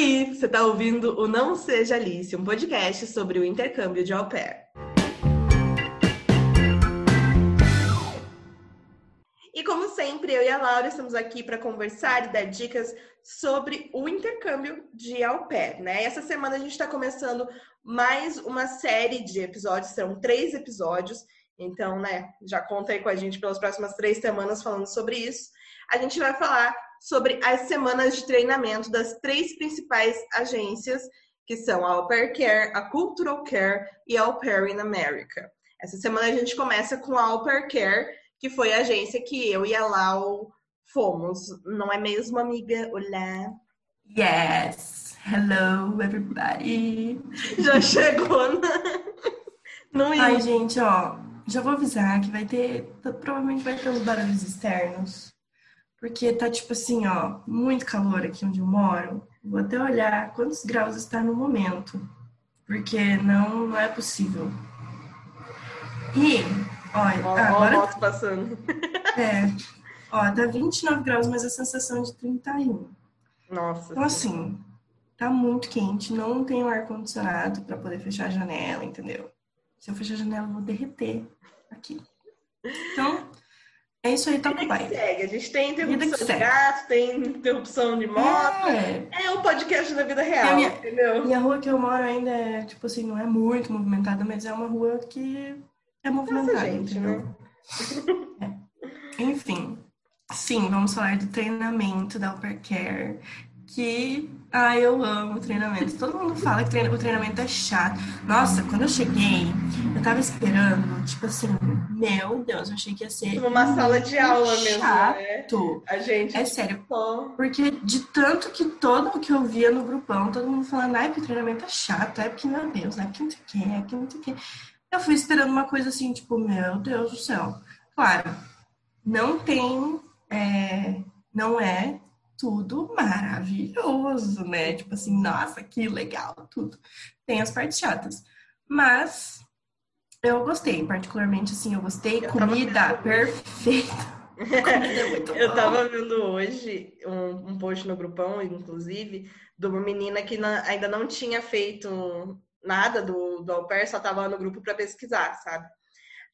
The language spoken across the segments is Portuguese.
Oi, você está ouvindo o Não Seja Alice, um podcast sobre o intercâmbio de au pair. E como sempre, eu e a Laura estamos aqui para conversar e dar dicas sobre o intercâmbio de au pair, né? Essa semana a gente está começando mais uma série de episódios, são três episódios, então, né, já conta aí com a gente pelas próximas três semanas falando sobre isso. A gente vai falar sobre as semanas de treinamento das três principais agências, que são a Au Pair Care, a Cultural Care e a Au Pair in America. Essa semana a gente começa com a Au Pair Care, que foi a agência que eu e a Lau fomos. Não é mesmo, amiga? Olá! Yes! Hello, everybody! Já chegou no... Ai, gente, ó, já vou avisar que vai ter, provavelmente vai ter uns barulhos externos. Porque tá tipo assim, ó, muito calor aqui onde eu moro. Vou até olhar quantos graus está no momento. Porque não, não é possível. E, olha, ó, agora. Ó, tá, passando. É. Ó, tá 29 graus, mas a sensação é de 31. Nossa. Então, assim, tá muito quente, não tenho ar-condicionado para poder fechar a janela, entendeu? Se eu fechar a janela, eu vou derreter aqui. Então, é isso aí, toca o pai. Segue. A gente tem interrupção de gato, tem interrupção de moto. É, é o podcast da vida real, minha, entendeu? E a rua que eu moro ainda é, tipo assim, não é muito movimentada, mas é uma rua que é movimentada, Nossa, gente, entendeu? Né? É. Enfim. Sim, vamos falar do treinamento da Upper Care, que ah, eu amo treinamento. Todo mundo fala que o treinamento é chato. Nossa, quando eu cheguei, eu tava esperando, tipo assim, meu Deus, eu achei que ia ser. Tipo uma sala de aula mesmo. Né? Chato. A gente. É sério. Porque de tanto que todo o que eu via no grupão, todo mundo falando, ai, que o treinamento é chato, é porque, meu Deus, é porque não sei o que, é porque não sei o que. Eu fui esperando uma coisa assim, tipo, meu Deus do céu. Claro, não tem. É, não é tudo maravilhoso, né? Tipo assim, nossa, que legal, tudo. Tem as partes chatas. Mas eu gostei, particularmente assim, eu gostei. Eu comida perfeita. Comida eu tava vendo hoje um, um, post no grupão, inclusive, de uma menina que na, ainda não tinha feito nada do, do au pair, só tava no grupo para pesquisar, sabe?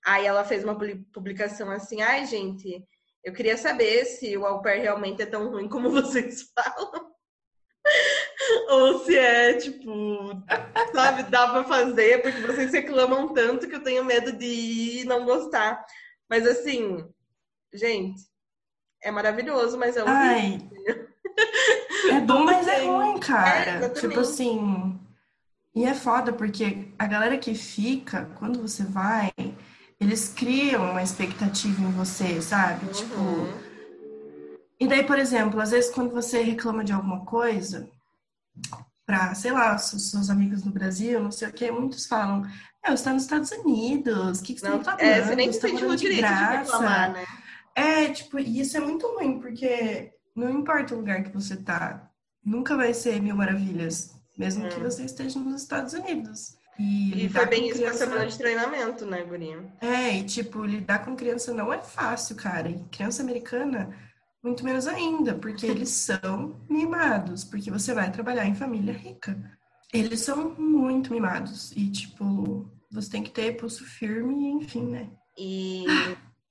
Aí ela fez uma publicação assim, ai, gente, eu queria saber se o au pair realmente é tão ruim como vocês falam. Ou se é, tipo, sabe, dá pra fazer, porque vocês reclamam tanto que eu tenho medo de ir e não gostar. Mas assim, gente, é maravilhoso, mas é um. Ai, é bom, mas é ruim, cara. É, tipo assim. E é foda, porque a galera que fica, quando você vai, eles criam uma expectativa em você, sabe? Tipo, uhum. Tipo. E daí, por exemplo, às vezes quando você reclama de alguma coisa, para, sei lá, seus, seus, amigos no Brasil, não sei o que, muitos falam, é, você está nos Estados Unidos, o que, que você não, tá falando? É, você nem você tá morando de graça. De reclamar, né? É, tipo, e isso é muito ruim, porque não importa o lugar que você tá, nunca vai ser mil maravilhas, mesmo hum. que você esteja nos Estados Unidos. E, e foi bem isso criança... semana de treinamento, né, Gurinha? É, e tipo, lidar com criança não é fácil, cara. E criança americana, muito menos ainda, porque eles são mimados, porque você vai trabalhar em família rica. Eles são muito mimados. E, tipo, você tem que ter pulso firme, enfim, né? E.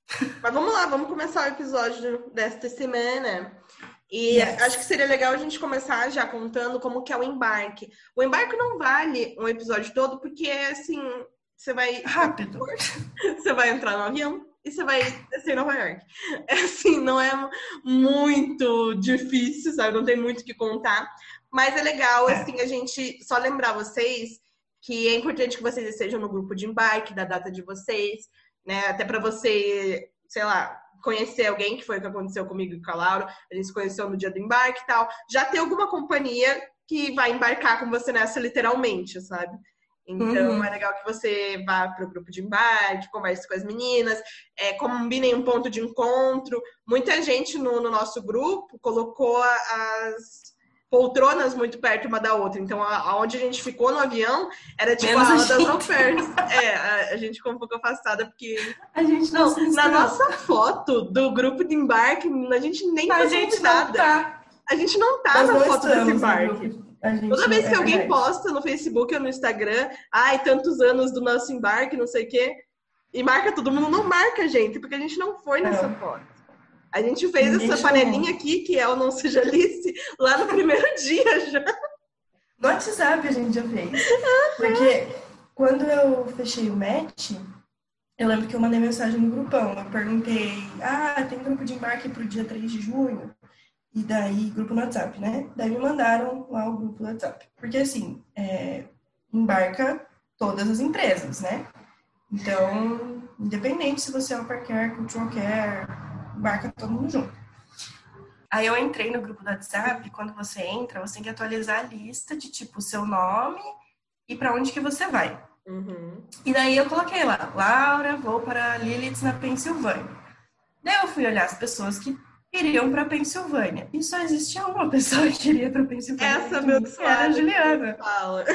Mas vamos lá, vamos começar o episódio desta semana. E yes. acho que seria legal a gente começar já contando como que é o embarque. O embarque não vale um episódio todo, porque assim, você vai. Rápido. Você vai entrar no avião e você vai descer em Nova York. É assim, não é muito difícil, sabe? Não tem muito o que contar. Mas é legal, é. assim, a gente só lembrar vocês que é importante que vocês estejam no grupo de embarque da data de vocês, né? Até para você, sei lá, conhecer alguém, que foi o que aconteceu comigo e com a Laura, a gente se conheceu no dia do embarque e tal. Já ter alguma companhia que vai embarcar com você nessa literalmente, sabe? Então uhum. é legal que você vá para o grupo de embarque, converse com as meninas, é, combinem um ponto de encontro. Muita gente no, no nosso grupo colocou as poltronas muito perto uma da outra. Então, aonde a, a gente ficou no avião era tipo Menos a aula das ofertas. É, a, a, gente ficou um pouco afastada porque. A gente não, não Na nossa foto do grupo de embarque, a gente nem a gente nada. Tá. A gente não tá Nós na não foto desse embarque. Toda vez não- que é alguém verdade. posta no Facebook ou no Instagram, ai, tantos anos do nosso embarque, não sei o quê, e marca todo mundo, não marca, gente, porque a gente não foi nessa Não. foto. A gente fez Ninguém essa chamou. panelinha aqui, que é o Não Seja Alice, lá no primeiro dia já. No WhatsApp a gente já fez. Porque quando eu fechei o match, eu lembro que eu mandei mensagem no grupão. Eu perguntei, ah, tem grupo de embarque pro dia 3 de junho? E daí, grupo no WhatsApp, né? Daí me mandaram lá o grupo no WhatsApp. Porque assim, é, embarca todas as empresas, né? Então, independente se você é o Care, Cultural Care, embarca todo mundo junto. Aí eu entrei no grupo do WhatsApp, e quando você entra, você tem que atualizar a lista de tipo seu nome e para onde que você vai. Uhum. E daí eu coloquei lá, Laura, vou para Lilith na Pensilvânia. Daí eu fui olhar as pessoas que iriam para Pensilvânia. E só existia uma pessoa que iria para Pensilvânia. Essa que abençoada. era a Juliana. Fala.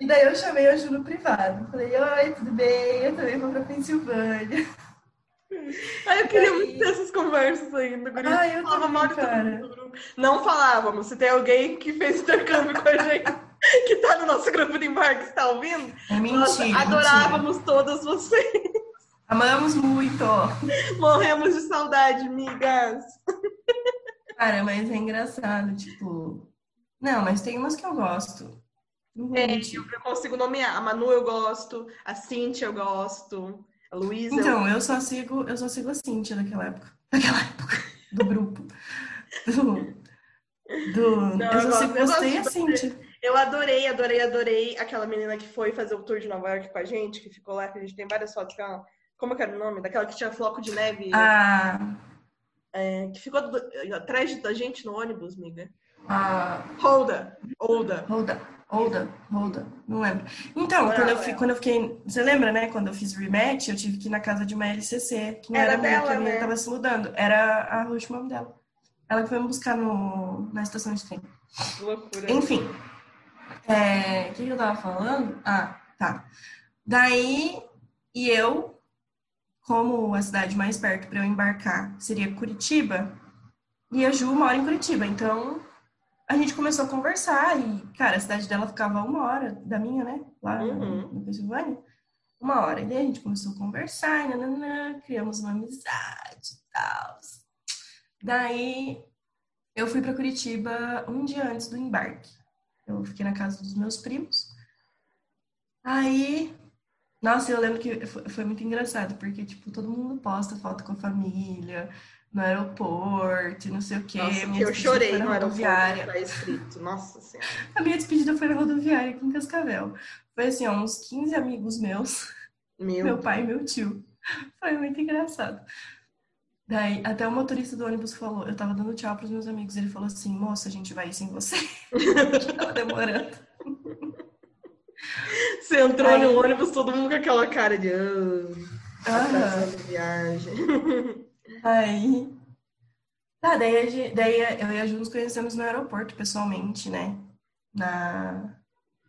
E daí eu chamei a Ju no privado. Falei, oi, tudo bem? Eu também vou para Pensilvânia. Ai, eu queria Aí- muito ter essas conversas ainda, Guri. Ai, eu Falava também, mal de todo no grupo. Não falávamos. Se tem alguém que fez intercâmbio com a gente, que tá no nosso grupo de embarque, está ouvindo? É Nossa, mentira, adorávamos todas vocês. mentira. Amamos muito. Morremos de saudade, migas. Cara, mas é engraçado, tipo... Não, mas tem umas que eu gosto. Vou É, mentir. eu consigo nomear. A Manu eu gosto, a Cintia eu gosto, a Luísa. Então, eu só sigo, eu só sigo a Cintia daquela época. Daquela época. Do grupo. Do. do Não, eu eu só gosto- sigo, eu gostei a Cintia. Eu adorei, adorei, adorei aquela menina que foi fazer o tour de Nova York com a gente, que ficou lá, que a gente tem várias fotos com ela. Como que era o nome? Daquela que tinha floco de neve, A. é, que ficou do- atrás da gente no ônibus, amiga. A. Holda, Holda. Holda. Holda. Holda. Não lembro. Então, Não, quando eu, fi- quando eu fiquei. Você lembra, né? Quando eu fiz rematch, eu tive que ir na casa de uma LCC, que não Era era, minha, dela, que a minha né? tava se mudando. Era a Ruth, o nome dela. Ela que foi me buscar no, na estação de trem. Que loucura. Enfim, é, o que eu tava falando? Ah, tá. Daí, e eu, como a cidade mais perto para eu embarcar seria Curitiba, e a Ju mora em Curitiba, então a gente começou a conversar e, cara, a cidade dela ficava uma hora da minha, né? Lá Uhum. no Pensilvânia. Uma hora. E daí a gente começou a conversar, nananã, criamos uma amizade e tal. Daí eu fui para Curitiba um dia antes do embarque. Eu fiquei na casa dos meus primos. Aí, nossa, eu lembro que foi, foi muito engraçado, porque, tipo, todo mundo posta foto com a família, no aeroporto, não sei o quê. Nossa, Minha que eu chorei no aeroporto, rodoviária. tá escrito. Nossa Senhora. A minha despedida foi na rodoviária aqui em Cascavel. Foi assim, ó, uns 15 amigos meus, Meu, meu pai e meu tio. Foi muito engraçado. Daí, até o motorista do ônibus falou, eu tava dando tchau pros meus amigos, ele falou assim, moça, a gente vai ir sem você. Tava demorando. Você entrou Aí- no ônibus, todo mundo com aquela cara de. Ah, Aham. atrasando viagem. Aí. Tá, daí, daí eu e a Ju nos conhecemos no aeroporto pessoalmente, né? Na,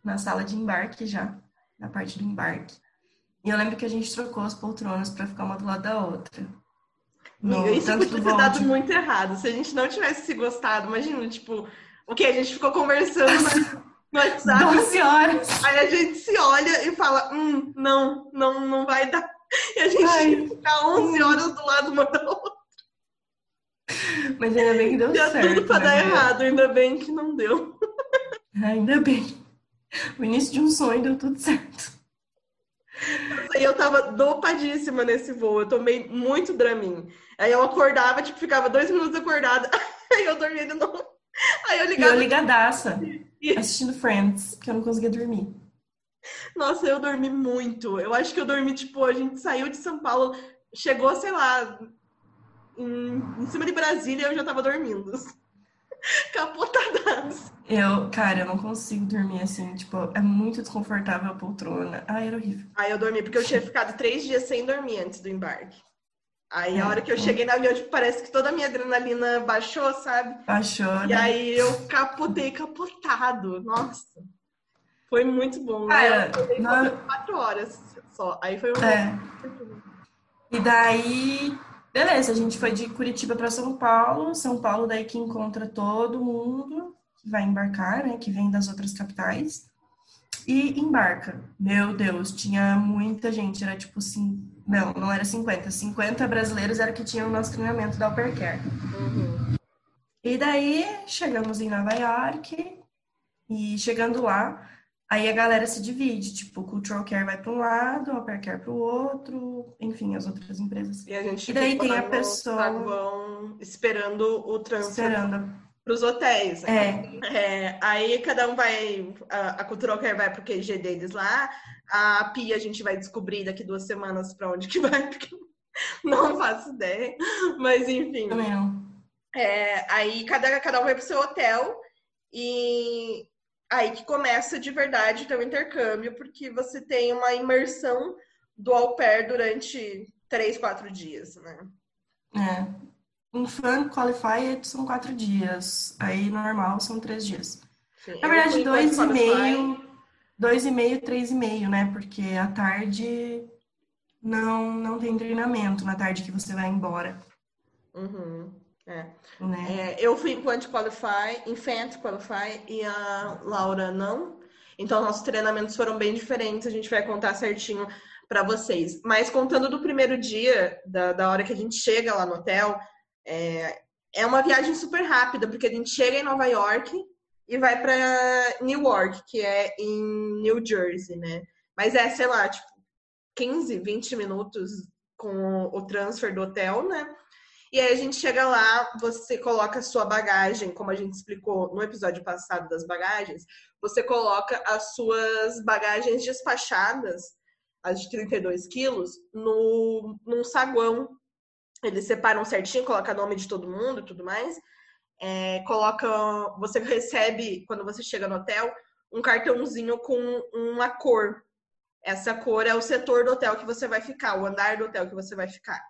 na sala de embarque já, na parte do embarque. E eu lembro que a gente trocou as poltronas pra ficar uma do lado da outra. No, Amiga, isso tanto podia ter dado de- muito errado. Se a gente não tivesse se gostado, imagina, tipo, o que? A gente ficou conversando no WhatsApp, 12 horas! aí a gente se olha e fala, hum, não, não, não vai dar. E a gente Ai. ia ficar 11 horas do lado uma da outra. Mas ainda bem que deu Deu certo. tudo pra né, dar errado, ainda bem que não deu. Ainda bem. O início de um sonho deu tudo certo. E eu tava dopadíssima nesse voo, eu tomei muito Dramin. Aí eu acordava, tipo, ficava dois minutos acordada, aí eu dormia de novo. Aí eu E eu ligava. ligadaça, assistindo Friends, que eu não conseguia dormir. Nossa, eu dormi muito. Eu acho que eu dormi, tipo, a gente saiu de São Paulo, chegou, sei lá, em, em cima de Brasília eu já tava dormindo. Capotadaço. Eu, cara, eu não consigo dormir assim, tipo, é muito desconfortável a poltrona. Ai, era horrível. Aí eu dormi, porque eu tinha ficado três dias sem dormir antes do embarque. Aí a É, hora que eu é. cheguei na avião, tipo, parece que toda a minha adrenalina baixou, sabe? Baixou, E né? aí eu capotei capotado. Nossa. Foi muito bom. Cara, eu acordei na- por quatro horas só. Aí foi um. É. E daí, Beleza, a gente foi de Curitiba para São Paulo. São Paulo daí que encontra todo mundo que vai embarcar, né? Que vem das outras capitais. E embarca. Meu Deus, tinha muita gente. Era tipo assim. Não, não era 50. 50 brasileiros era que tinham o nosso treinamento da Upper Care. Uhum. E daí chegamos em Nova York. E chegando lá, Aí a galera se divide, tipo, o Cultural Care vai para um lado, o Upper Care para o outro, enfim, as outras empresas. E a gente e daí tem a pessoa esperando o transfer esperando. para os hotéis. Né? É. é. Aí cada um vai, a, a Cultural Care vai para o QG deles lá, a Pia a gente vai descobrir daqui duas semanas para onde que vai, porque não faço ideia, mas enfim. Também não. É, aí cada, cada um vai para o seu hotel e aí que começa de verdade o teu intercâmbio, porque você tem uma imersão do au pair durante três, quatro dias, né? É. Em Fun Qualified são quatro dias, aí normal são três dias. Sim, Na verdade, dois e meio, dois e meio, três e meio, né? Porque à tarde não, não tem treinamento, na tarde que você vai embora. Uhum. É. Né? É, eu fui enquanto Qualify, Infant Qualify e a Laura não. Então, nossos treinamentos foram bem diferentes. A gente vai contar certinho para vocês. Mas contando do primeiro dia, da, da hora que a gente chega lá no hotel, é, é uma viagem super rápida, porque a gente chega em Nova York e vai para Newark, que é em New Jersey, né? Mas é, sei lá, tipo, 15, 20 minutos com o transfer do hotel, né? E aí a gente chega lá, você coloca a sua bagagem, como a gente explicou no episódio passado das bagagens, você coloca as suas bagagens despachadas, as de 32 quilos, no, num saguão. Eles separam certinho, coloca nome de todo mundo e tudo mais. É. Você recebe, quando você chega no hotel, um cartãozinho com uma cor. Essa cor é o setor do hotel que você vai ficar, o andar do hotel que você vai ficar.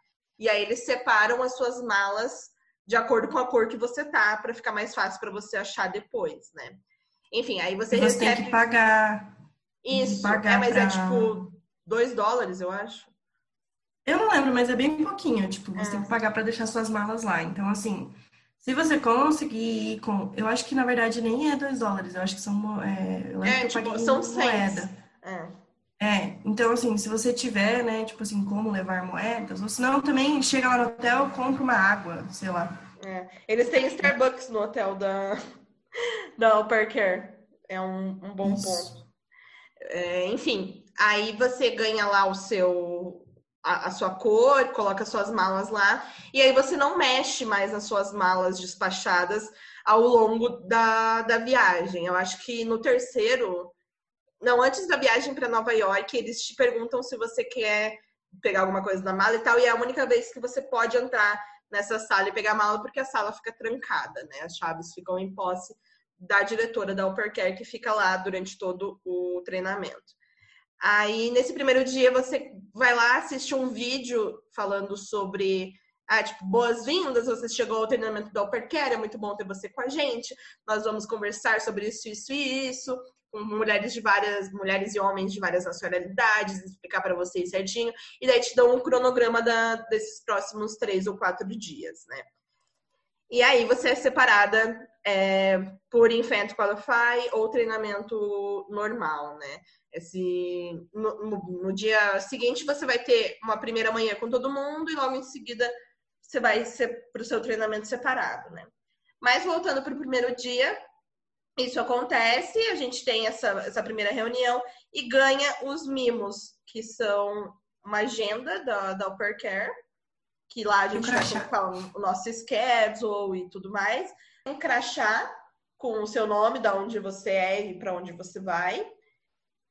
E aí eles separam as suas malas de acordo com a cor que você tá, para ficar mais fácil para você achar depois, né? Enfim, aí você, você recebe. tem que pagar. Isso, que pagar é, mas é pra... é tipo 2 dólares, eu acho. Eu não lembro, mas é bem pouquinho. Tipo, você é. tem que pagar para deixar suas malas lá. Então, assim, se você conseguir ir com. Eu acho que na verdade nem é 2 dólares, eu acho que são. É, eu é, tipo, são moeda. É. É, então assim, se você tiver, né, tipo assim, como levar moedas, ou senão também chega lá no hotel, compra uma água, sei lá. É. Eles têm Starbucks no hotel da, da Upper Care. É um, um bom Isso. ponto. É, enfim, aí você ganha lá o seu a, a, sua cor, coloca suas malas lá, e aí você não mexe mais nas suas malas despachadas ao longo da, da viagem. Eu acho que no terceiro não, antes da viagem para Nova York, eles te perguntam se você quer pegar alguma coisa na mala e tal, e é a única vez que você pode entrar nessa sala e pegar a mala, porque a sala fica trancada, né? As chaves ficam em posse da diretora da Upper Care, que fica lá durante todo o treinamento. Aí, nesse primeiro dia, você vai lá, assiste um vídeo falando sobre ah, tipo, boas-vindas, você chegou ao treinamento da Upper Care, é muito bom ter você com a gente. Nós vamos conversar sobre isso, isso e isso com mulheres de várias, mulheres e homens de várias nacionalidades, explicar para vocês certinho, e daí te dão um cronograma da, desses próximos três ou quatro dias, né? E aí você é separada é, por Infant Qualify ou treinamento normal, né? Esse, no, no, no, dia seguinte você vai ter uma primeira manhã com todo mundo e logo em seguida você vai para o seu treinamento separado, né? Mas voltando para o primeiro dia, isso acontece, a gente tem essa, essa primeira reunião e ganha os mimos, que são uma agenda da, da Upper Care, que lá a gente vai colocar o nosso schedule e tudo mais. Um crachá com o seu nome, da onde você é e para onde você vai.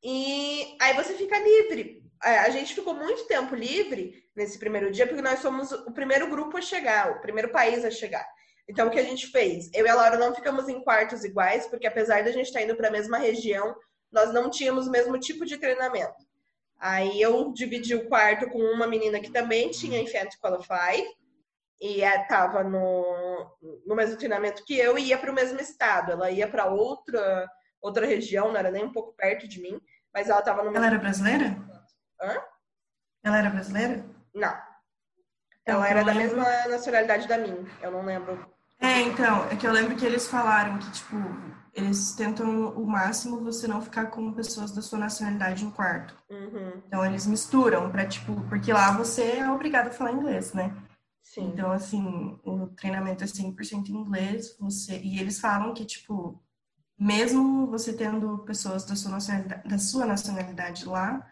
E aí você fica livre. É, a gente ficou muito tempo livre nesse primeiro dia, porque nós somos o primeiro grupo a chegar, o primeiro país a chegar. Então, o que a gente fez? Eu e a Laura não ficamos em quartos iguais, porque apesar da gente estar indo para a mesma região, nós não tínhamos o mesmo tipo de treinamento. Aí eu dividi o quarto com uma menina que também tinha Infant Qualify e estava no, no mesmo treinamento que eu e ia para o mesmo estado. Ela ia para outra outra região, não era nem um pouco perto de mim, mas ela estava no Ela era brasileira? Hã? Ela era brasileira? Não. Ela era da mesma nacionalidade da minha, eu não lembro. É, então, é que eu lembro que eles falaram que, tipo, eles tentam o máximo você não ficar com pessoas da sua nacionalidade no quarto. Uhum. Então eles misturam para tipo, porque lá você é obrigado a falar inglês, né? Sim. Então assim, o treinamento é 100% em inglês, você e eles falam que tipo, mesmo você tendo pessoas da sua nacionalidade, da sua nacionalidade lá,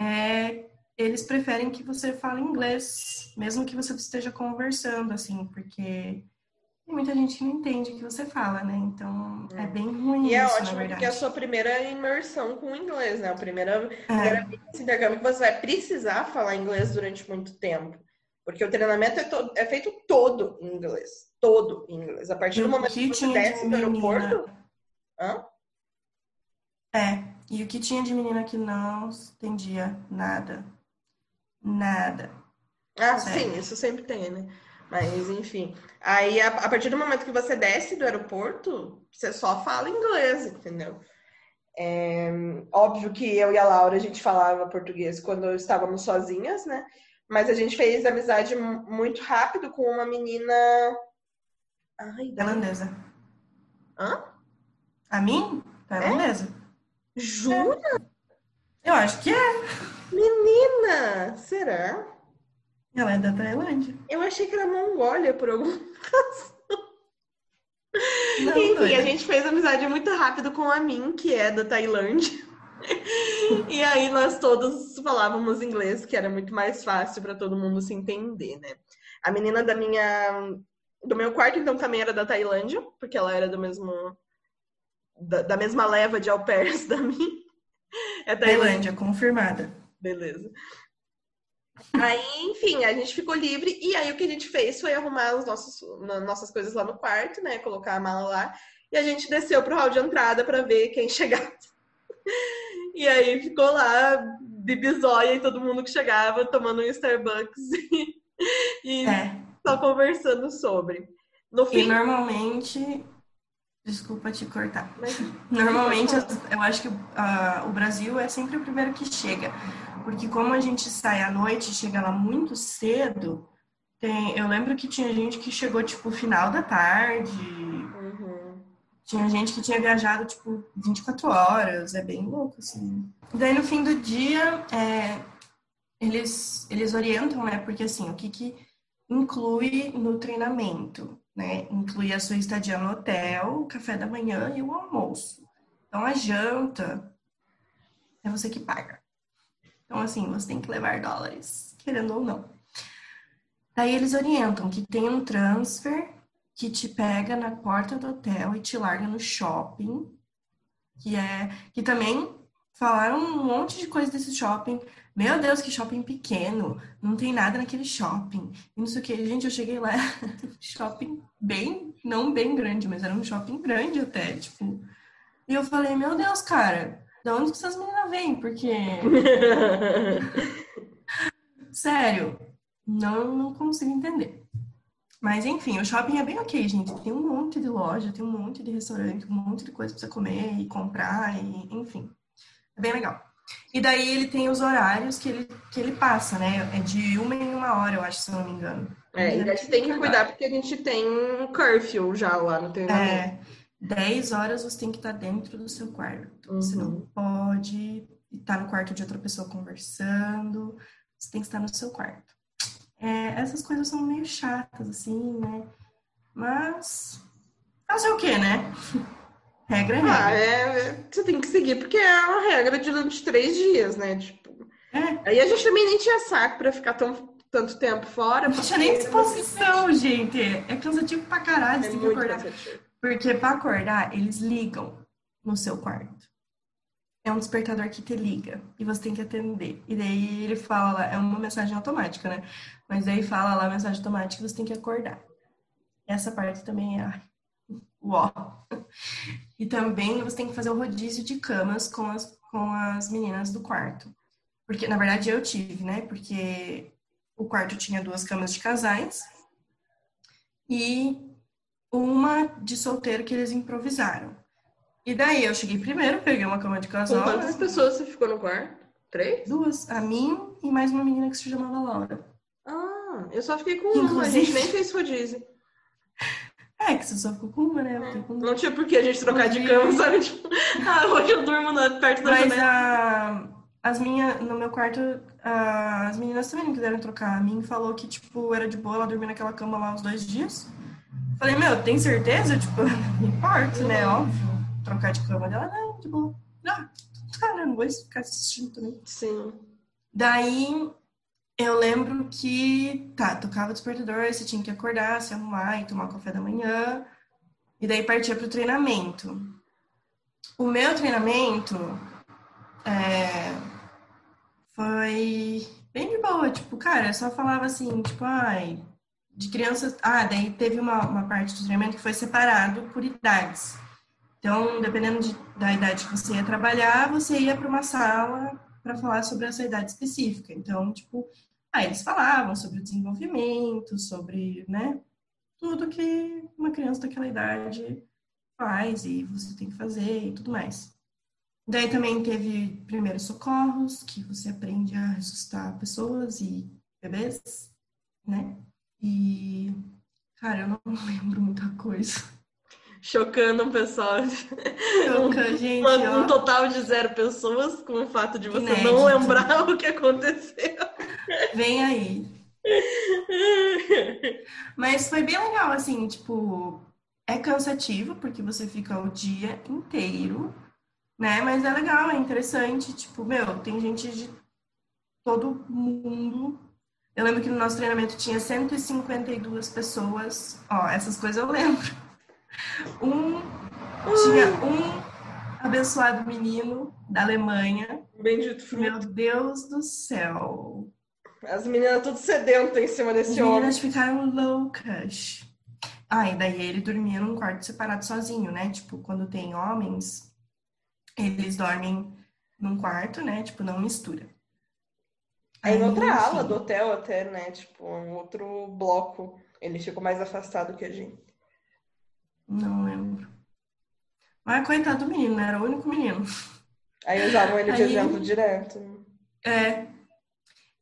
é, eles preferem que você fale inglês, mesmo que você esteja conversando assim, porque tem muita gente que não entende o que você fala, né? Então é, é bem ruim. E é isso, ótimo porque é a sua primeira imersão com o inglês, né? A primeira, é. primeira intercâmbio que você vai precisar falar inglês durante muito tempo. Porque o treinamento é, todo, é feito todo em inglês. Todo em inglês. A partir do momento que, você desce do aeroporto. Hã? É. E o que tinha de menina que não entendia nada. Nada. Ah, Sério. sim, isso sempre tem, né? Mas, enfim. Aí, a, a, partir do momento que você desce do aeroporto, você só fala inglês, entendeu? É, óbvio que eu e a Laura, a gente falava português quando estávamos sozinhas, né? Mas a gente fez amizade muito rápido com uma menina... Ai, tailandesa. Hã? A mim? Tailandesa. É? Jura? É. Eu acho que é. Menina! Será? Ela é da Tailândia. Eu achei que era Mongólia por alguma razão. Não, Enfim, a gente fez amizade muito rápido com a Min, que é da Tailândia. e aí nós todos falávamos inglês, que era muito mais fácil para todo mundo se entender, né? A menina da minha do meu quarto então também era da Tailândia, porque ela era do mesmo da, da mesma leva de au pairs da minha. É Tailândia, confirmada. Beleza. Aí, enfim, a gente ficou livre e aí o que a gente fez foi arrumar os nossos, nossas coisas lá no quarto, né? Colocar a mala lá e a gente desceu pro hall de entrada para ver quem chegava. E aí ficou lá de bisóia e todo mundo que chegava tomando um Starbucks e, e é. só conversando sobre. No fim... E normalmente Desculpa te cortar. Mas... Normalmente, eu acho que uh, o Brasil é sempre o primeiro que chega. Porque como a gente sai à noite e chega lá muito cedo, tem, eu lembro que tinha gente que chegou, tipo, final da tarde. Uhum. Tinha gente que tinha viajado, tipo, 24 horas. É bem louco, assim. Daí, no fim do dia, é, eles, eles orientam, né? Porque, assim, o que que inclui no treinamento, né? Inclui a sua estadia no hotel, o café da manhã e o almoço. Então, a janta é você que paga. Então, assim, você tem que levar dólares, querendo ou não. Daí eles orientam que tem um transfer que te pega na porta do hotel e te larga no shopping, que é que também falaram um monte de coisa desse shopping. Meu Deus, que shopping pequeno, não tem nada naquele shopping. E não sei o que, gente, eu cheguei lá, shopping bem, não bem grande, mas era um shopping grande até, tipo. E eu falei, meu Deus, cara, de onde que essas meninas vêm? Porque. Sério, não, não consigo entender. Mas enfim, o shopping é bem ok, gente. Tem um monte de loja, tem um monte de restaurante, um monte de coisa pra você comer e comprar, e enfim. É bem legal. E daí ele tem os horários que ele, que ele passa, né? É de uma em uma hora, eu acho, se eu não me engano. É, e a gente tem que cuidar porque a gente tem um curfew já lá no treinamento. É, 10 horas você tem que estar dentro do seu quarto. Uhum. Você não uhum. pode estar no quarto de outra pessoa conversando. Você tem que estar no seu quarto. É, essas coisas são meio chatas, assim, né? Mas fazer o quê, né? regra é regra. Ah, é, você tem que seguir, porque é uma regra durante três dias, né? Tipo, é. Aí a gente também nem tinha saco pra ficar tão, tanto tempo fora. Não tinha nem disposição, gente. É cansativo pra caralho, é você tem que acordar. Cansativo. Porque para acordar, eles ligam no seu quarto. É um despertador que te liga e você tem que atender. E daí ele fala, é uma mensagem automática, né? Mas daí fala lá a mensagem automática que você tem que acordar. Essa parte também é uó. E também você tem que fazer o rodízio de camas com as, com as meninas do quarto. Porque, na verdade, eu tive, né? Porque o quarto tinha duas camas de casais. E uma de solteiro que eles improvisaram. E daí eu cheguei primeiro, peguei uma cama de casal. Com quantas pessoas você ficou no quarto? Três? Duas. A mim e mais uma menina que se chamava Laura. Ah, eu só fiquei com uma, a Inclusive- gente nem fez rodízio. É, que você só ficou com uma, né? Com Não tinha por que a gente trocar de cama, sabe? Tipo, ah, hoje eu durmo na- perto da Mas janela. a, as minhas, no meu quarto, a- as meninas também não quiseram trocar. A mim falou que, tipo, era de boa ela dormir naquela cama lá uns dois dias. Falei, meu, tem certeza? Tipo, não importa, né? Óbvio. Trocar de cama dela, não, de boa. Não, cara, não vou ficar assistindo também. Sim. Daí eu lembro que, tá, tocava o despertador, você tinha que acordar, se arrumar e tomar café da manhã. E daí partia pro treinamento. O meu treinamento é, foi bem de boa, tipo, cara, eu só falava assim, tipo, ai, de crianças. Ah, daí teve uma, uma parte do treinamento que foi separado por idades. Então, dependendo de- da idade que você ia trabalhar, você ia para uma sala para falar sobre essa idade específica. Então, tipo, aí eles falavam sobre o desenvolvimento, sobre, né, tudo que uma criança daquela idade faz e você tem que fazer e tudo mais. Daí também teve primeiros socorros, que você aprende a ressuscitar pessoas e bebês, né? E, cara, eu não lembro muita coisa. Chocando o pessoal. Choca, gente, Um, um total de zero pessoas com o fato de você Inédito. não lembrar o que aconteceu. Vem aí. Mas foi bem legal, assim, tipo, é cansativo, porque você fica o dia inteiro, né? Mas é legal, é interessante, tipo, meu, tem gente de todo mundo. Eu lembro que no nosso treinamento tinha 152 pessoas. Ó, essas coisas eu lembro. Um, tinha um abençoado menino da Alemanha. Bendito fruto. Meu Deus do céu. As meninas tudo sedentas em cima As desse homem. meninas ficaram loucas. Ah, e daí ele dormia num quarto separado sozinho, né? Tipo, quando tem homens, eles dormem num quarto, né? Tipo, não mistura. É em Aí, outra enfim, ala do hotel até, né? Tipo, um outro bloco. Ele ficou mais afastado que a gente. Não lembro. Mas coitado do menino, né? Era o único menino. Aí usavam ele de Aí- exemplo direto. É.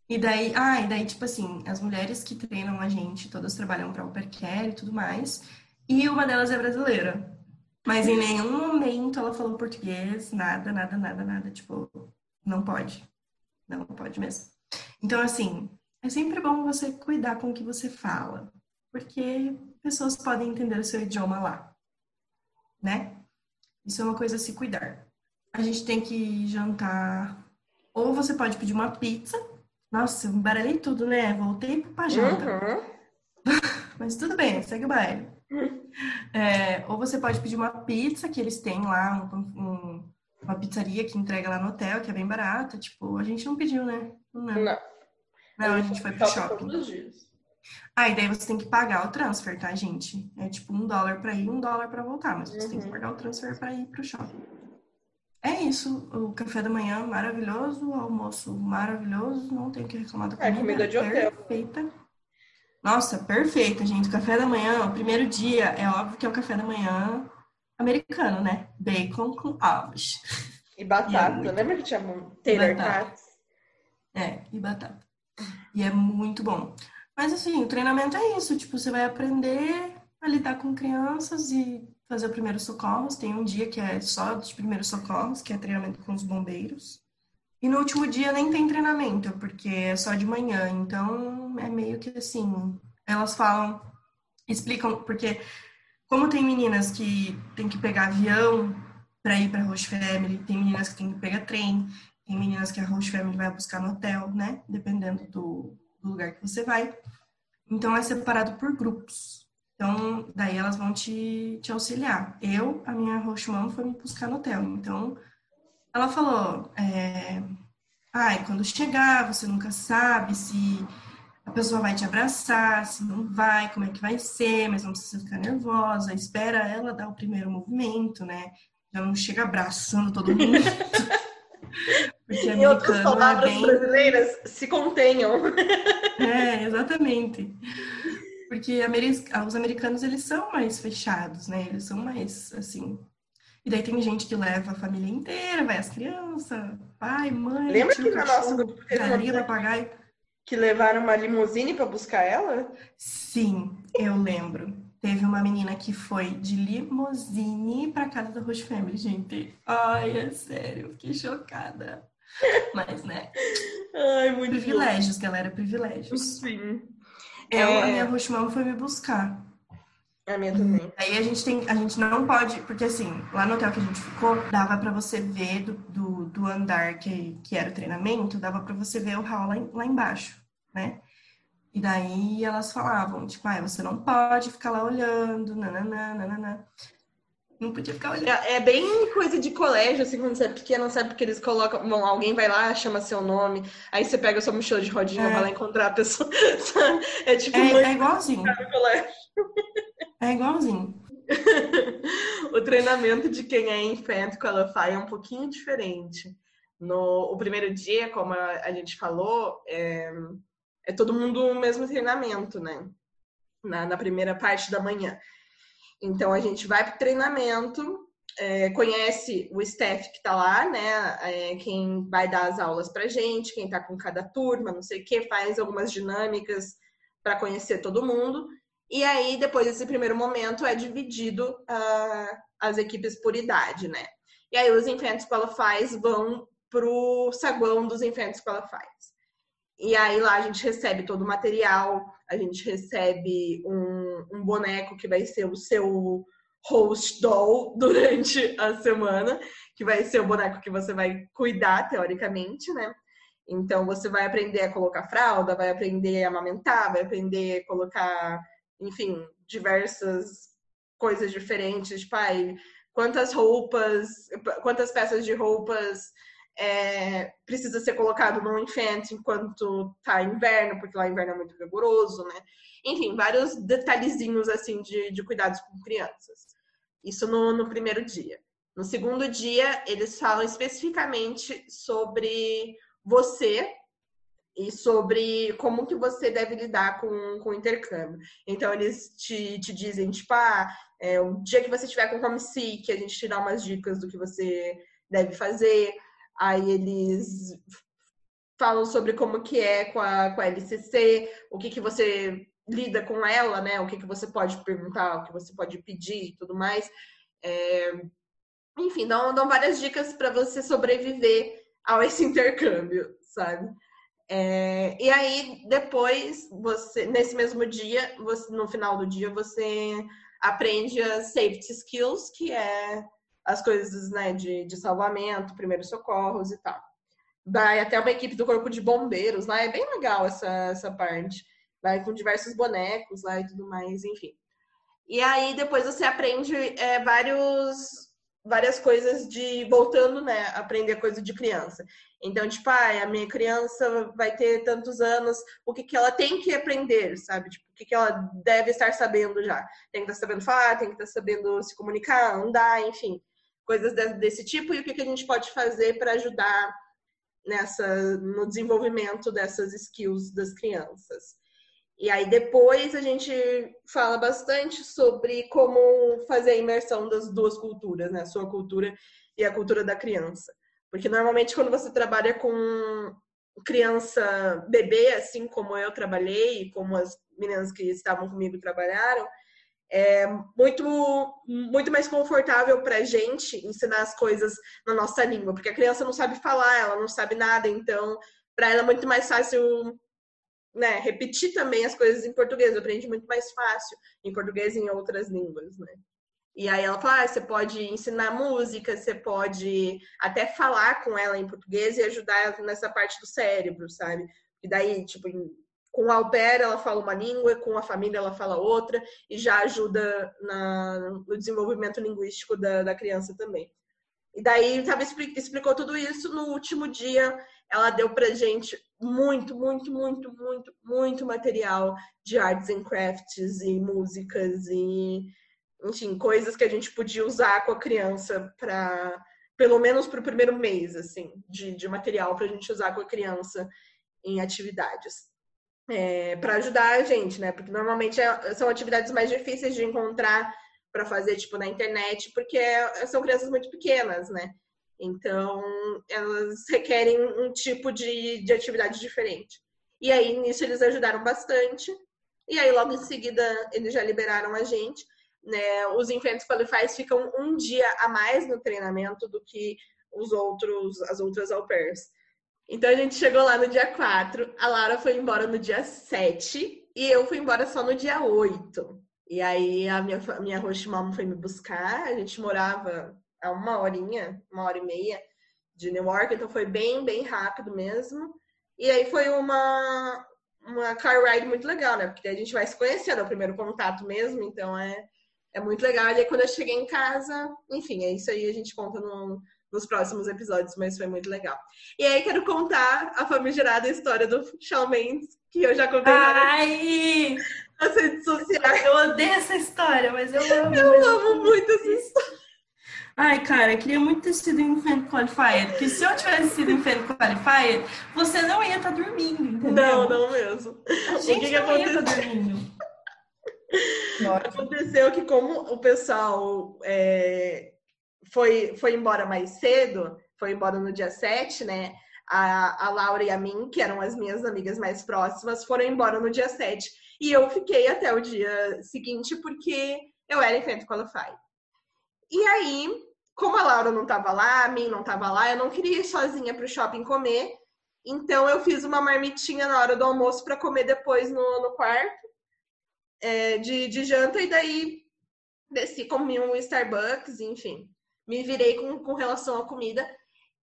E daí, ah, e daí, tipo assim, as mulheres que treinam a gente, todas trabalham para Care e tudo mais. E uma delas é brasileira. Mas em nenhum momento ela falou português, nada, nada, nada, nada. Tipo, não pode. Não pode mesmo. Então, assim, é sempre bom você cuidar com o que você fala. Porque pessoas podem entender o seu idioma lá. Né? Isso é uma coisa a se cuidar. A gente tem que jantar. Ou você pode pedir uma pizza. Nossa, eu embaralhei tudo, né? Voltei pra janta. Uhum. Mas tudo bem, segue o baile. É, ou você pode pedir uma pizza que eles têm lá, um- um- uma pizzaria que entrega lá no hotel, que é bem barata. Tipo, a gente não pediu, né? Não. Não. não a gente foi pro Shopping shopping. Todos os dias. Ah, e daí você tem que pagar o transfer, tá, gente? É tipo um dólar pra ir, um dólar pra voltar, mas você tem que Uhum. pagar o transfer pra ir pro shopping. É isso, o café da manhã maravilhoso, o almoço maravilhoso, não tenho o que reclamar da É, comida, comida de hotel. perfeita. Nossa, perfeita, gente. O café da manhã, o primeiro dia, é óbvio que é o café da manhã americano, né? Bacon com ovos. E batata. muito- Lembra que tinha Taylor. Tots? É, e batata. E é muito bom. Mas assim, o treinamento é isso, tipo, você vai aprender a lidar com crianças e fazer o primeiro socorros. Tem um dia que é só de primeiros socorros, que é treinamento com os bombeiros. E no último dia nem tem treinamento, porque é só de manhã. Então é meio que assim, elas falam, explicam, porque como tem meninas que tem que pegar avião para ir para Host Family, tem meninas que tem que pegar trem, tem meninas que a Host Family vai buscar no hotel, né? Dependendo do, do lugar que você vai. Então é separado por grupos. Então, daí elas vão te, te auxiliar. Eu, a minha host mom foi me buscar no hotel. Então, ela falou, é, ai, quando chegar, você nunca sabe se a pessoa vai te abraçar, se não vai, como é que vai ser, mas não precisa ficar nervosa, espera ela dar o primeiro movimento, né? Já não chega abraçando todo mundo. Porque Em outras americano é palavras bem... brasileiras, se contenham. É, exatamente. Porque ameri- os americanos, eles são mais fechados, né? Eles são mais, assim... E daí tem gente que leva a família inteira, vai as crianças, pai, mãe, Lembra tio, que na nossa grupo teve papagaio. Que levaram uma limusine para buscar ela? Sim, eu lembro. Teve uma menina que foi de limusine para casa da Roche Family, gente. Ai, é sério, fiquei chocada. Mas, né? Ai, muito Privilégios, bom. galera, privilégios. Sim. Eu, é... a minha Roche Mama foi me buscar. A minha também. Aí a gente tem, a gente não pode, porque assim, lá no hotel que a gente ficou, dava para você ver do, do, do, andar que, que era o treinamento, dava para você ver o hall lá, lá embaixo, né? E daí elas falavam, tipo, ah, você não pode ficar lá olhando, nananã, nananã. Não podia ficar olhando. É, é, bem coisa de colégio, assim, quando você é pequeno, sabe? Porque eles colocam. Bom, alguém vai lá, chama seu nome, aí você pega sua mochila de rodinha, é. vai lá encontrar a pessoa. É tipo. É, é igualzinho. É igualzinho. o treinamento de quem é Infant Qualify é um pouquinho diferente. No o primeiro dia, como a, a gente falou, é, é, todo mundo o mesmo treinamento, né? Na, na primeira parte da manhã. Então a gente vai para o treinamento, é, conhece o staff que está lá, né? É, quem vai dar as aulas para gente, quem está com cada turma, não sei o que, faz algumas dinâmicas para conhecer todo mundo. E aí, depois desse primeiro momento, é dividido uh, as equipes por idade, né? E aí, os Infants Qualifies vão pro saguão dos Infants Qualifies. E aí, lá a gente recebe todo o material, a gente recebe um, um boneco que vai ser o seu host doll durante a semana, que vai ser o boneco que você vai cuidar, teoricamente, né? Então, você vai aprender a colocar fralda, vai aprender a amamentar, vai aprender a colocar enfim, diversas coisas diferentes, tipo, ai, quantas roupas, quantas peças de roupas é, precisa ser colocado no infante enquanto tá inverno, porque lá inverno é muito rigoroso, né? Enfim, vários detalhezinhos assim de, de cuidados com crianças. Isso no, no primeiro dia. No segundo dia, eles falam especificamente sobre você e sobre como que você deve lidar com, com o intercâmbio. Então, eles te, te dizem, tipo, ah, é, o dia que você estiver com homesick, a gente te dá umas dicas do que você deve fazer. Aí eles falam sobre como que é com a, com a LCC, o que que você lida com ela, né? O que que você pode perguntar, o que você pode pedir e tudo mais. É... Enfim, dão, dão várias dicas para você sobreviver ao esse intercâmbio, sabe? É, e aí, depois, você, nesse mesmo dia, você, no final do dia, você aprende as safety skills, que é as coisas né, de, de salvamento, primeiros socorros e tal. Vai até uma equipe do corpo de bombeiros lá, é bem legal essa, essa parte. Vai com diversos bonecos lá e tudo mais, enfim. E aí depois você aprende é, vários várias coisas de voltando, né, aprender coisa de criança. Então, tipo, ah, a minha criança vai ter tantos anos, o que, que ela tem que aprender, sabe? Tipo, o que, que ela deve estar sabendo já. Tem que estar sabendo falar, tem que estar sabendo se comunicar, andar, enfim, coisas desse tipo. E o que, que a gente pode fazer para ajudar nessa no desenvolvimento dessas skills das crianças. E aí depois a gente fala bastante sobre como fazer a imersão das duas culturas, né? A sua cultura e a cultura da criança. Porque normalmente quando você trabalha com criança bebê, assim como eu trabalhei, como as meninas que estavam comigo trabalharam, é muito, muito mais confortável para a gente ensinar as coisas na nossa língua, porque a criança não sabe falar, ela não sabe nada, então para ela é muito mais fácil né, repetir também as coisas em português, aprende muito mais fácil em português e em outras línguas, né? E aí ela fala, ah, você pode ensinar música, você pode até falar com ela em português e ajudar nessa parte do cérebro, sabe? E daí, tipo, com a au pair ela fala uma língua, com a família ela fala outra, e já ajuda na, no desenvolvimento linguístico da, da criança também. E daí, sabe, explicou tudo isso no último dia ela deu pra gente muito, muito, muito, muito, muito material de arts and crafts e músicas e, enfim, coisas que a gente podia usar com a criança para pelo menos para o primeiro mês, assim, de, de material para a gente usar com a criança em atividades. É, para ajudar a gente, né? Porque normalmente é, são atividades mais difíceis de encontrar para fazer, tipo, na internet, porque é, são crianças muito pequenas, né? Então, elas requerem um tipo de, de atividade diferente. E aí, nisso, eles ajudaram bastante. E aí, logo em seguida, eles já liberaram a gente. Né? Os Infants Qualifies ficam um dia a mais no treinamento do que os outros, as outras au pairs. Então a gente chegou lá no dia 4, a Lara foi embora no dia 7 e eu fui embora só no dia 8. E aí a minha, minha host mom foi me buscar, a gente morava a uma horinha, uma hora e meia de Newark, então foi bem, bem rápido mesmo. E aí foi uma, uma car ride muito legal, né? Porque a gente vai se conhecendo, é o primeiro contato mesmo, então é, é muito legal. E aí quando eu cheguei em casa, enfim, é isso aí, a gente conta no, nos próximos episódios, mas foi muito legal. E aí quero contar a famigerada história do Shawn Mendes, que eu já contei Ai! nas redes sociais. Eu odeio essa história, mas eu amo. Eu amo muito essa história. Ai, cara, eu queria muito ter sido Infant Qualifier, porque se eu tivesse sido Infant Qualifier, você não ia estar tá dormindo, entendeu? Não, não mesmo. A gente o que, que não ia estar tá dormindo. Aconteceu que como o pessoal é, foi, foi embora mais cedo, foi embora no dia 7, né? A, a Laura e a mim, que eram as minhas amigas mais próximas, foram embora no dia 7. E eu fiquei até o dia seguinte porque eu era Infant Qualify. E aí, como a Laura não estava lá, a mim não estava lá, eu não queria ir sozinha para o shopping comer. Então eu fiz uma marmitinha na hora do almoço para comer depois no, no quarto é, de, de janta e daí desci, comi um Starbucks, enfim me virei com, com relação à comida.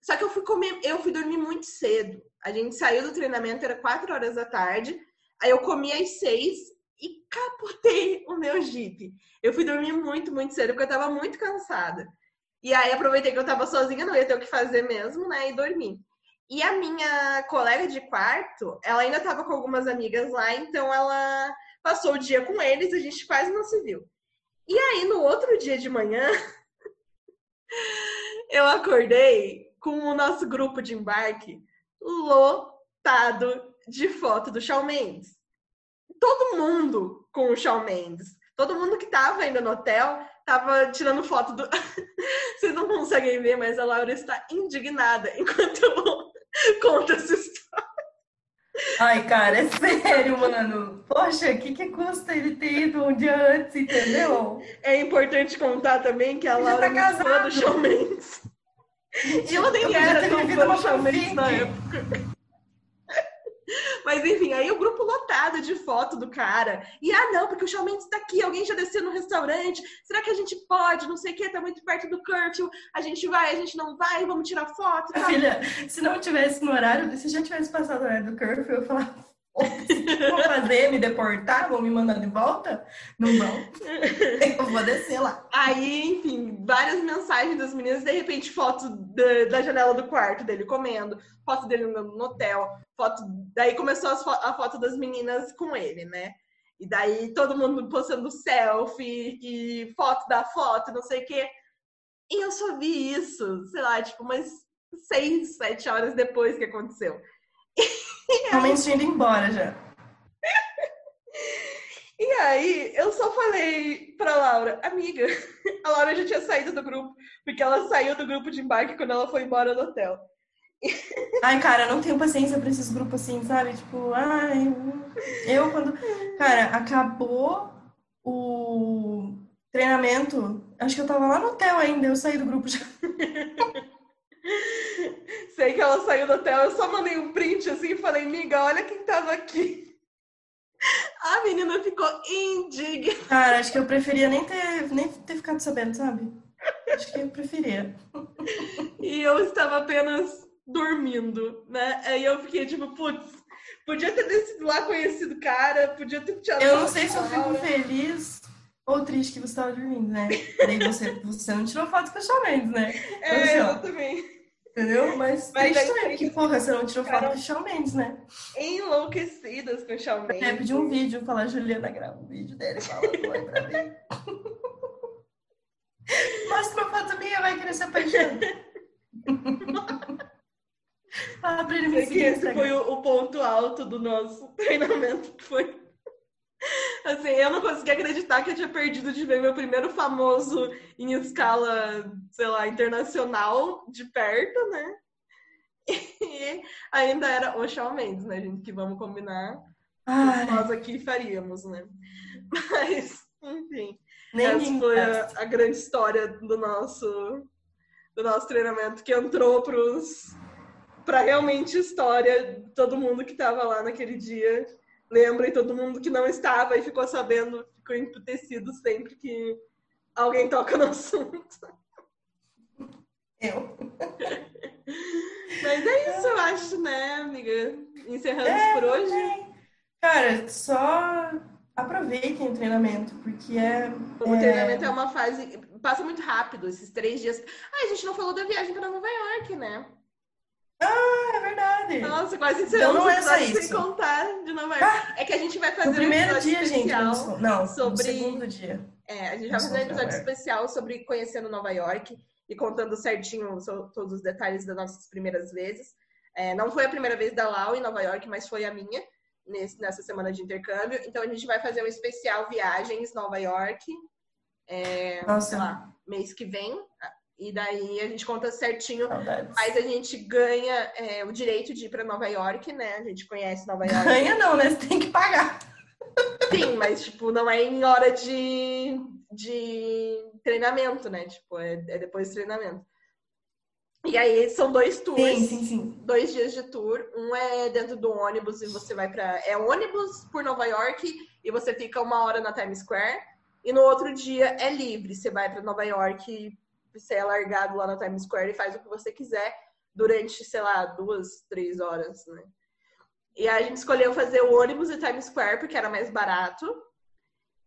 Só que eu fui comer, eu fui dormir muito cedo. A gente saiu do treinamento, era quatro horas da tarde. Aí eu comi às seis e capotei o meu Jeep. Eu fui dormir muito, muito cedo, porque eu tava muito cansada. E aí aproveitei que eu tava sozinha, não ia ter o que fazer mesmo, né? E dormi. E a minha colega de quarto, ela ainda tava com algumas amigas lá, então ela passou o dia com eles, a gente quase não se viu. E aí, no outro dia de manhã, Eu acordei com o nosso grupo de embarque lotado de foto do Shawn Mendes. Todo mundo com o Shawn Mendes. Todo mundo que tava ainda no hotel tava tirando foto do. Vocês não conseguem ver, mas a Laura está indignada enquanto eu conto essa história. Ai, cara, é sério, mano. Poxa, o que, que custa ele ter ido um dia antes, entendeu? É importante contar também que a Laura tá é fã do Shawn Mendes. E eu nem eu era tão fã do Shawn Mendes na época. Mas enfim, aí o grupo lotado de foto do cara. E ah, não, porque o Shawn Mendes tá aqui, alguém já desceu no restaurante. Será que a gente pode? Não sei o que, tá muito perto do curfew. A gente vai, a gente não vai, vamos tirar foto. Tá? Filha, se não tivesse no horário, se já tivesse passado o horário do curfew, eu falar. Vão fazer, me deportar, vão me mandar de volta? Não vão. Eu vou descer lá. Aí, enfim, várias mensagens das meninas, de repente, foto da, da janela do quarto dele comendo, foto dele no hotel, foto. Daí começou fo a foto das meninas com ele, né? E daí todo mundo postando selfie e foto da foto, não sei o quê. E eu só vi isso, sei lá, tipo, umas seis, sete horas depois que aconteceu. Realmente indo embora já. E aí, eu só falei pra Laura, amiga, a Laura já tinha saído do grupo, porque ela saiu do grupo de embarque quando ela foi embora do hotel. Ai, cara, eu não tenho paciência pra esses grupos assim, sabe? Tipo, ai. Eu quando. Cara, acabou o treinamento, acho que eu tava lá no hotel ainda, eu saí do grupo já. Sei que ela saiu do hotel, eu só mandei um print assim e falei, miga, olha quem tava aqui. A menina ficou indignada. Cara, acho que eu preferia nem ter, nem ter ficado sabendo, sabe? Acho que eu preferia. E eu estava apenas dormindo, né? Aí eu fiquei tipo, putz, podia ter descido lá conhecido o cara, podia ter tirado. Eu não sei se eu fico feliz ou triste que você estava dormindo, né? Daí você, você não tirou foto com o Shawn né? É, eu também. Entendeu? Mas, Mas que porra, você não tirou foto com o Shawn Mendes, né? Enlouquecidas com o Shawn Mendes. É, pedir um vídeo, falar, Juliana, grava um vídeo dele falando oi pra mim. Mostra uma foto minha, vai querer se apaixonar. Fala pra ele me seguir. Esse foi o, o ponto alto do nosso treinamento, foi Assim, eu não consegui acreditar que eu tinha perdido de ver meu primeiro famoso em escala, sei lá, internacional, de perto, né? E ainda era o Shawn Mendes, né, gente? Que vamos combinar. Ai, Nós aqui faríamos, né? Mas, enfim. nem Essa foi a, a grande história do nosso, do nosso treinamento que entrou para realmente história. Todo mundo que estava lá naquele dia lembra e todo mundo que não estava e ficou sabendo, ficou emputecido sempre que alguém toca no assunto. Eu. Mas é isso, eu acho, né, amiga? Encerramos É, por hoje. Cara, só aproveitem o treinamento, porque é. O é- treinamento é uma fase. Passa muito rápido, esses três dias. Ah, a gente não falou da viagem para Nova York, né? Ah, verdade. Nossa, quase Então não é só episódio sem isso. contar de Nova York. é que a gente vai fazer No primeiro um episódio dia, gente, não, no sobre- segundo dia. É, a gente vai fazer um episódio especial sobre conhecendo Nova York e contando certinho todos os detalhes das nossas primeiras vezes. É, não foi a primeira vez da Lau em Nova York, mas foi a minha nesse- nessa semana de intercâmbio. Então a gente vai fazer um especial viagens Nova York, é, Nossa. sei lá, mês que vem. E daí a gente conta certinho Saudades. Mas a gente ganha é, o direito de ir para Nova York, né? A gente conhece Nova York. Ganha não, né? Você tem que pagar. Sim, mas tipo, não é em hora de, de treinamento, né? Tipo, é, é depois do treinamento. E aí são dois tours, Sim, sim, sim. dois dias de tour. Um é dentro do ônibus e você vai para é ônibus por Nova York e você fica uma hora na Times Square. E no outro dia é livre, você vai para Nova York, você é largado lá na Times Square e faz o que você quiser durante, sei lá, duas, três horas, né? E a gente escolheu fazer o ônibus em Times Square porque era mais barato.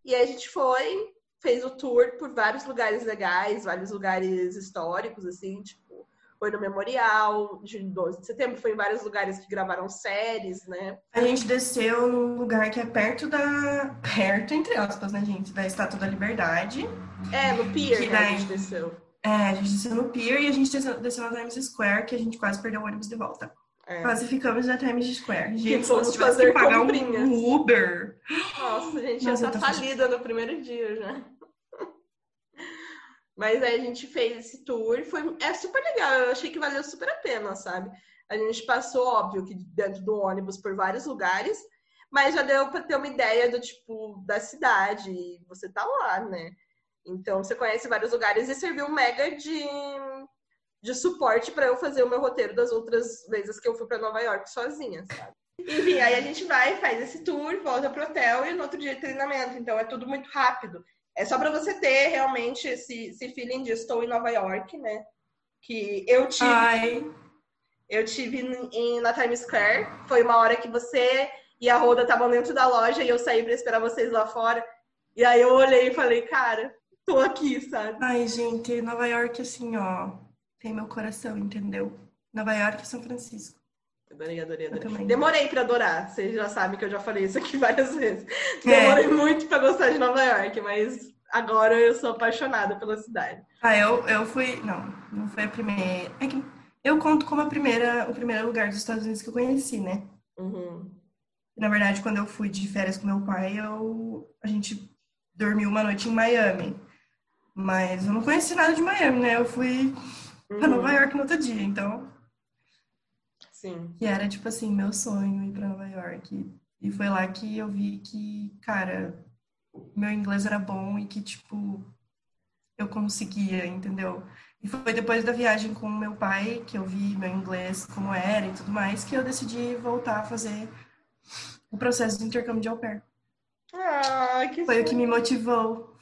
E a gente foi, fez o tour por vários lugares legais, vários lugares históricos, assim, tipo, foi no Memorial de 12 de setembro, foi em vários lugares que gravaram séries, né? A gente desceu num lugar que é perto da. Perto, entre aspas, né, gente? Da Estátua da Liberdade. É, no Pier, Que né, a daí- gente desceu. É, a gente desceu no Pier e a gente desceu, desceu na Times Square, que a gente quase perdeu o ônibus de volta. É. Quase ficamos na Times Square. Gente, se fomos fazer que pagar comprinhas. um Uber. Nossa, a gente Nossa, já tá falida no primeiro dia já. Mas aí a gente fez esse tour, foi é super legal, eu achei que valeu super a pena, sabe? A gente passou, óbvio, que dentro do ônibus por vários lugares, mas já deu para ter uma ideia do tipo da cidade, e você tá lá, né? Então você conhece vários lugares e serviu mega de, de suporte para eu fazer o meu roteiro das outras vezes que eu fui para Nova York sozinha, sabe? Enfim, aí a gente vai, faz esse tour, volta pro hotel e no outro dia é treinamento. Então é tudo muito rápido. É só para você ter realmente esse, esse feeling de estou em Nova York, né? Que eu tive, Ai, eu tive em, na Times Square. Foi uma hora que você e a Roda estavam dentro da loja e eu saí para esperar vocês lá fora. E aí eu olhei e falei, cara, tô aqui, sabe? ai, gente, Nova York, assim, ó, tem meu coração, entendeu? Nova York e São Francisco. Adorei, adorei, Eu adorei. também. Demorei pra adorar. Vocês já sabem que eu já falei isso aqui várias vezes. É. Demorei muito pra gostar de Nova York, mas agora eu sou apaixonada pela cidade. Ah, eu, eu fui. Não, não foi a primeira. É que eu conto como a primeira, o primeiro lugar dos Estados Unidos que eu conheci, né? Uhum. Na verdade, quando eu fui de férias com meu pai, eu, a gente dormiu uma noite em Miami. Mas eu não conheci nada de Miami, né? Eu fui pra Uhum. Nova York no outro dia, então. Sim. Que era, tipo assim, meu sonho ir pra Nova York. E foi lá que eu vi que, cara, meu inglês era bom e que, tipo, eu conseguia, entendeu? E foi depois da viagem com meu pai que eu vi meu inglês como era e tudo mais, que eu decidi voltar a fazer o processo de intercâmbio de au pair. Ah, que Foi o que me motivou.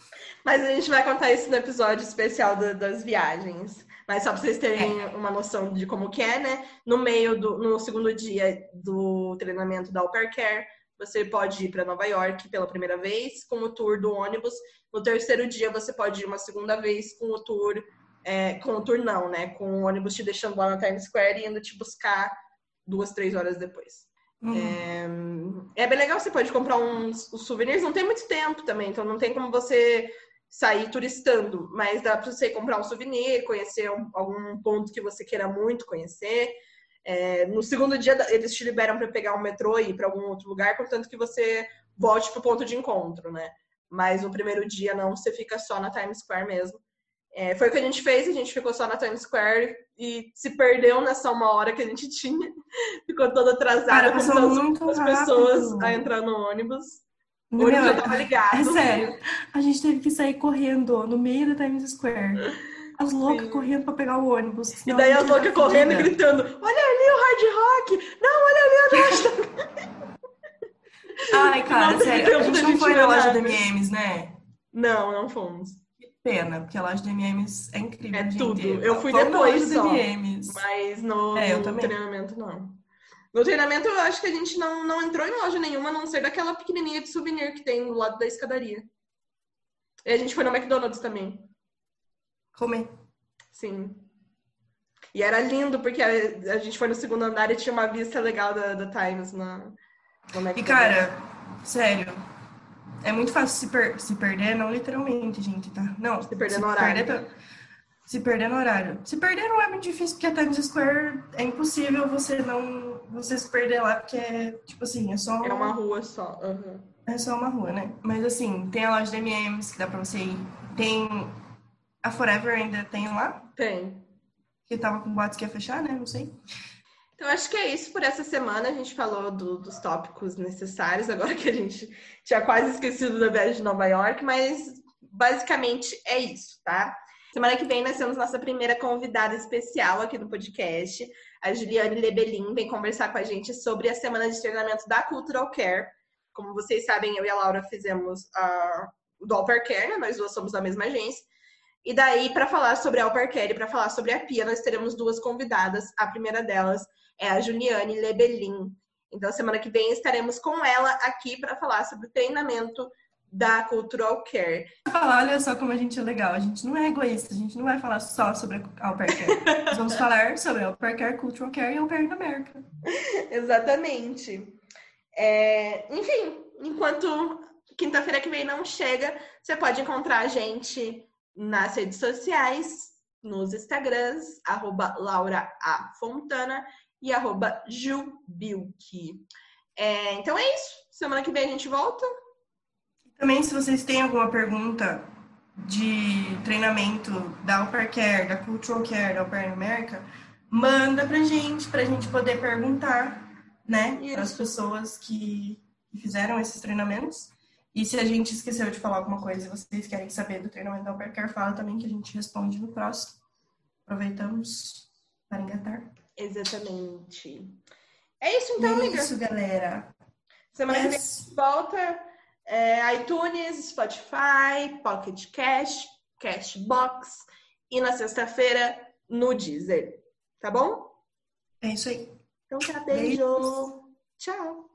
Mas a gente vai contar isso no episódio especial da- das viagens. Mas só pra vocês terem uma noção de como que é, né? No meio do no segundo dia do treinamento da Au Pair Care, você pode ir para Nova York pela primeira vez com o tour do ônibus. No terceiro dia você pode ir uma segunda vez com o tour, é, com o tour não, né? Com o ônibus te deixando lá na Times Square e indo te buscar duas, três horas depois. Hum. É bem legal, você pode comprar uns, uns souvenirs, não tem muito tempo também, então não tem como você sair turistando, mas dá para você comprar um souvenir, conhecer um- algum ponto que você queira muito conhecer. É, no segundo dia, eles te liberam para pegar um metrô e ir para algum outro lugar, contanto que você volte para o ponto de encontro, né? Mas no primeiro dia, não, você fica só na Times Square mesmo. É, foi o que a gente fez, a gente ficou só na Times Square e se perdeu nessa uma hora que a gente tinha. Ficou toda atrasada, com as pessoas a entrar no ônibus. Ônibus já tava ligado. É sério, a gente teve que sair correndo no meio da Times Square. As loucas correndo pra pegar o ônibus. E daí as loucas correndo e gritando: Olha ali o hard rock! Não, olha ali a loja! Ai, cara, sério, a gente não foi na loja da MMs, né? Não, não fomos pena, porque a loja de MMs é incrível. É tudo. Eu fui depois só. MMs. Mas no, é, no treinamento não. No treinamento eu acho que a gente não, não entrou em loja nenhuma, a não ser daquela pequenininha de souvenir que tem do lado da escadaria. E a gente foi no McDonald's também. Comer. Sim. E era lindo, porque a, a, gente foi no segundo andar e tinha uma vista legal da, da Times na, no McDonald's. E cara, sério, é muito fácil se, per se perder, não literalmente, gente, tá? Não. Se perder se no horário. Perder, se perder no horário. Se perder não é muito difícil, porque a Times Square é impossível você não. Você se perder lá, porque é, tipo assim, é só. É uma rua só. Uhum. É só uma rua, né? Mas assim, tem a loja de MMs que dá pra você ir. Tem. A Forever ainda tem lá? Tem. Que tava com boatos que ia fechar, né? Não sei. Então, acho que é isso por essa semana. A gente falou do, dos tópicos necessários, agora que a gente tinha quase esquecido da viagem de Nova York, mas basicamente é isso, tá? Semana que vem nós temos nossa primeira convidada especial aqui no podcast. A Juliane Lebelin vem conversar com a gente sobre a semana de treinamento da Cultural Care. Como vocês sabem, eu e a Laura fizemos uh, o do Alper Care, né? Nós duas somos da mesma agência. E daí, para falar sobre a Alper Care e para falar sobre a Pia, nós teremos duas convidadas. A primeira delas é a Juliane Lebelin. Então, semana que vem estaremos com ela aqui para falar sobre treinamento da Cultural Care. Olha só como a gente é legal. A gente não é egoísta, a gente não vai falar só sobre a Au Pair Care. Nós vamos falar sobre a Au Pair Care, Cultural Care e Au Pair na América. Exatamente. É... Enfim, enquanto quinta-feira que vem não chega, você pode encontrar a gente nas redes sociais, nos Instagrams, arroba Laura A. Fontana e arroba Jubilk. É, então é isso. Semana que vem a gente volta. Também, se vocês têm alguma pergunta de treinamento da Upper Care, da Cultural Care, da Upper America, manda pra gente, pra gente poder perguntar, né, para as pessoas que fizeram esses treinamentos. E se a gente esqueceu de falar alguma coisa e vocês querem saber do treinamento da Upper Care, fala também que a gente responde no próximo. Aproveitamos para engatar. Exatamente. É isso então, amiga. É isso, galera. Semana que vem volta. É, iTunes, Spotify, Pocket Cash, Cashbox e na sexta-feira no Deezer. Tá bom? É isso aí. Então tá, beijo. Beijos. Tchau.